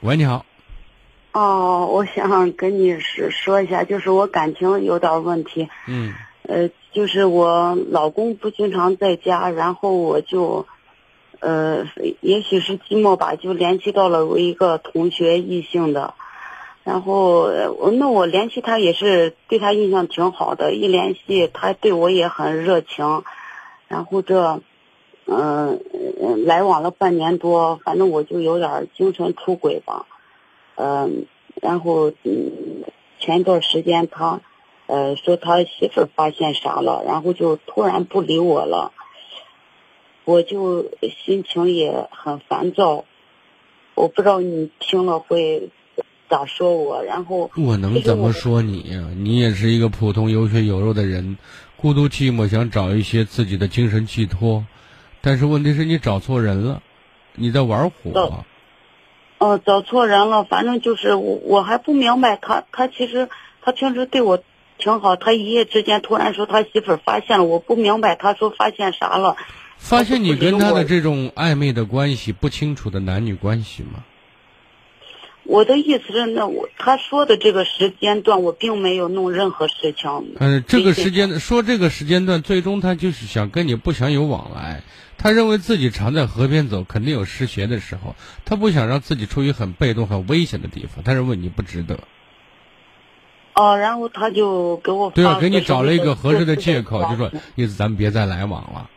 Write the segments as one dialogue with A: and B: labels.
A: 喂，你好。
B: 哦，我想跟你说说一下，就是我感情有点问题。
A: 嗯
B: 呃，就是我老公不经常在家，然后我就，呃，也许是寂寞吧，就联系到了我一个同学，异性的。然后那我联系他也是对他印象挺好的，一联系他对我也很热情，然后这，嗯、呃，来往了半年多，反正我就有点精神出轨吧，嗯、然后嗯，前一段时间他，呃，说他媳妇发现啥了，然后就突然不理我了，我就心情也很烦躁，我不知道你听了会咋说我，然后
A: 我能怎么说你呀、你也是一个普通有血有肉的人，孤独寂寞，想找一些自己的精神寄托，但是问题是你找错人了，你在玩火。
B: 哦哦，找错人了，反正就是我，我还不明白他，他其实他平时对我挺好，他一夜之间突然说他媳妇儿发现了，我不明白他说发现啥了。
A: 发现你跟他的这种暧昧的关系，不清楚的男女关系吗？
B: 我的意思是，那我他说的这个时间段，我并没有弄任何事情。
A: 嗯，这个时间说这个时间段，最终他就是想跟你不想有往来。他认为自己常在河边走，肯定有湿鞋的时候，他不想让自己处于很被动、很危险的地方。他认为你不值得，
B: 哦，然后他就给我
A: 对啊，给你找了一个合适的借口，就说意思咱们别再来往了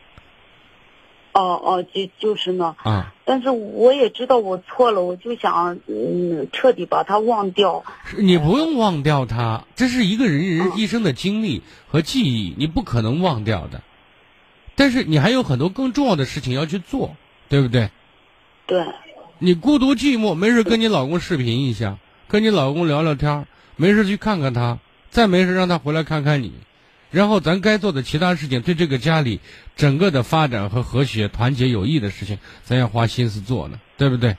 B: 哦哦，就就是呢。
A: 啊。
B: 但是我也知道我错了，我就想嗯彻底把他忘掉。
A: 你不用忘掉他，这是一个人人
B: 嗯
A: 一生的经历和记忆，你不可能忘掉的。但是你还有很多更重要的事情要去做，对不对？
B: 对，
A: 你孤独寂寞，没事跟你老公视频一下，跟你老公聊聊天儿，没事去看看他，再没事让他回来看看你，然后咱该做的其他事情，对这个家里整个的发展和和谐、团结有益的事情，咱要花心思做呢，对不对？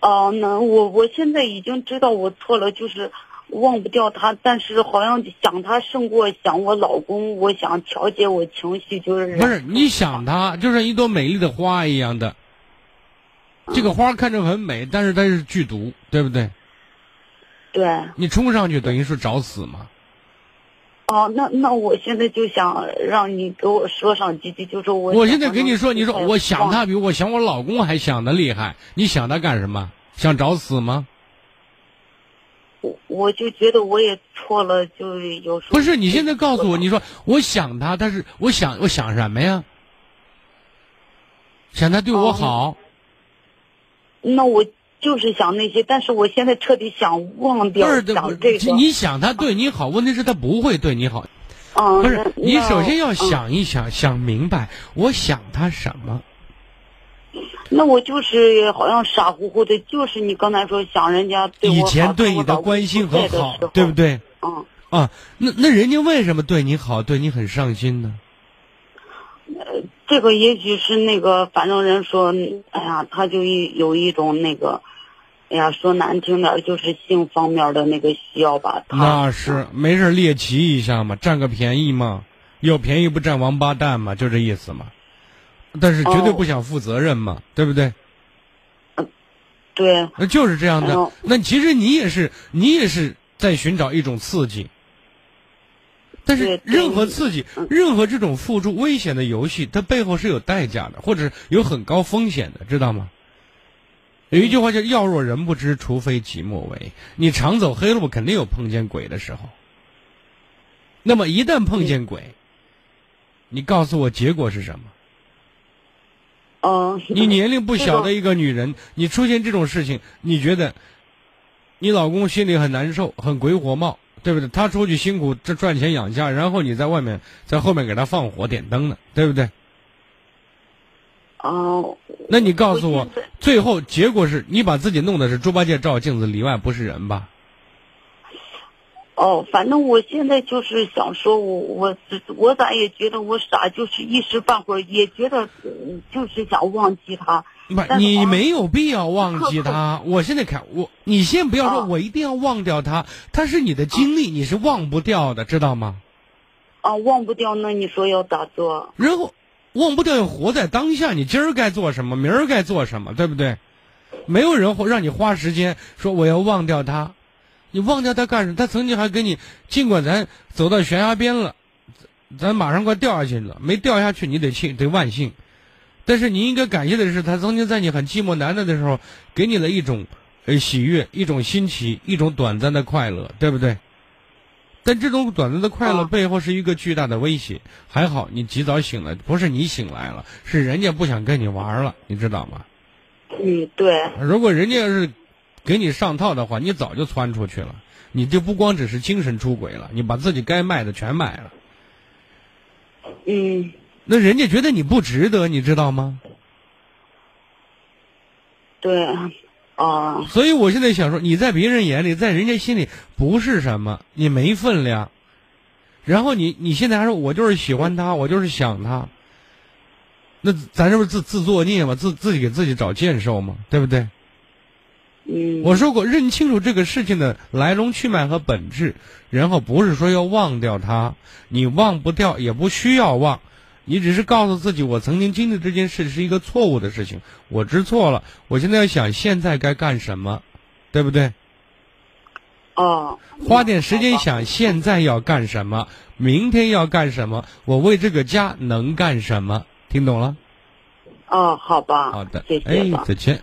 B: 哦，那我我现在已经知道我错了，就是忘不掉他，但是好像想他胜过想我老公，我想调节我情绪，就是
A: 不是你想他，就像一朵美丽的花一样的，这个花看着很美，但是它是剧毒，对不对？
B: 对。
A: 你冲上去等于是找死嘛。
B: 哦，那那我现在就想让你给我说上几句，就是我。
A: 我现在跟你说，你说我想他比我想我老公还想的厉害，你想他干什么？想找死吗？
B: 我我就觉得我也错了，就有时候
A: 不是，你现在告诉我，你说我想他，但是我想我想什么呀？想他对我好，
B: 那我就是想那些，但是我现在彻底想忘掉想这个。
A: 你想他对你好，问题是他不会对你好。
B: 嗯，
A: 不是，你首先要。想一想，想明白我想他什么。
B: 嗯那我就是好像傻乎乎的，就是你刚才说想人家对我
A: 以前对你的关心和好对不？对？
B: 嗯，
A: 啊，那那人家为什么对你好，对你很上心呢？
B: 这个也许是那个，反正人说，哎呀，他就一有一种那个，哎呀，说难听点就是性方面的那个需要吧。他
A: 那是没事猎奇一下嘛，占个便宜嘛，有便宜不占王八蛋嘛，就这意思嘛。但是绝对
B: 哦
A: 不想负责任嘛，对不对？
B: 对，
A: 那就是这样的。那其实你也是，你也是在寻找一种刺激。但是任何刺激
B: 嗯，
A: 任何这种付出危险的游戏，它背后是有代价的，或者有很高风险的，知道吗？有一句话叫“要若人不知，除非己莫为”。你常走黑路，肯定有碰见鬼的时候。那么一旦碰见鬼，你告诉我结果是什么？
B: 嗯，
A: 你年龄不小的一个女人，你出现这种事情，你觉得你老公心里很难受，很鬼火冒，对不对？他出去辛苦这赚钱养家，然后你在外面在后面给他放火点灯呢，对不对？
B: 哦，
A: 那你告诉我
B: 我，
A: 最后结果是你把自己弄的是猪八戒照镜子里外不是人吧？
B: 哦，反正我现在就是想说我，我我咋也觉得我傻，就是一时半会儿也觉得，嗯就是想忘记他。
A: 不，
B: 是
A: 你没有必要忘记他。我现在看我，你先不要说，
B: 啊
A: 我一定要忘掉他，他是你的经历，你是忘不掉的，知道吗？
B: 啊，忘不掉，那你说要咋做？
A: 然后忘不掉要活在当下，你今儿该做什么，明儿该做什么，对不对？没有人会让你花时间说我要忘掉他，你忘掉他干什么？他曾经还给你，尽管咱走到悬崖边了，咱马上快掉下去了，没掉下去你得庆得万幸，但是你应该感谢的是，他曾经在你很寂寞难耐的时候，给你了一种呃喜悦，一种新奇，一种短暂的快乐，对不对？但这种短暂的快乐背后是一个巨大的威胁。还好你及早醒了，不是你醒来了，是人家不想跟你玩了，你知道吗？
B: 嗯，对，
A: 如果人家要是给你上套的话，你早就窜出去了。你就不光只是精神出轨了，你把自己该卖的全卖了。
B: 嗯，
A: 那人家觉得你不值得，你知道吗？
B: 对，啊，
A: 所以我现在想说，你在别人眼里，在人家心里不是什么，你没分量。然后你你现在还说我就是喜欢他，我就是想他。那咱这不是自自作孽吗？自自己给自己找贱受吗？对不对？
B: 嗯，
A: 我说过，认清楚这个事情的来龙去脉和本质，然后不是说要忘掉它，你忘不掉，也不需要忘，你只是告诉自己，我曾经经历这件事是一个错误的事情，我知错了，我现在要想现在该干什么，对不对？
B: 哦，
A: 花点时间想现在要干什么，明天要干什么，我为这个家能干什么，听懂了？
B: 哦，好吧，
A: 好的，
B: 谢谢
A: 哎，再见。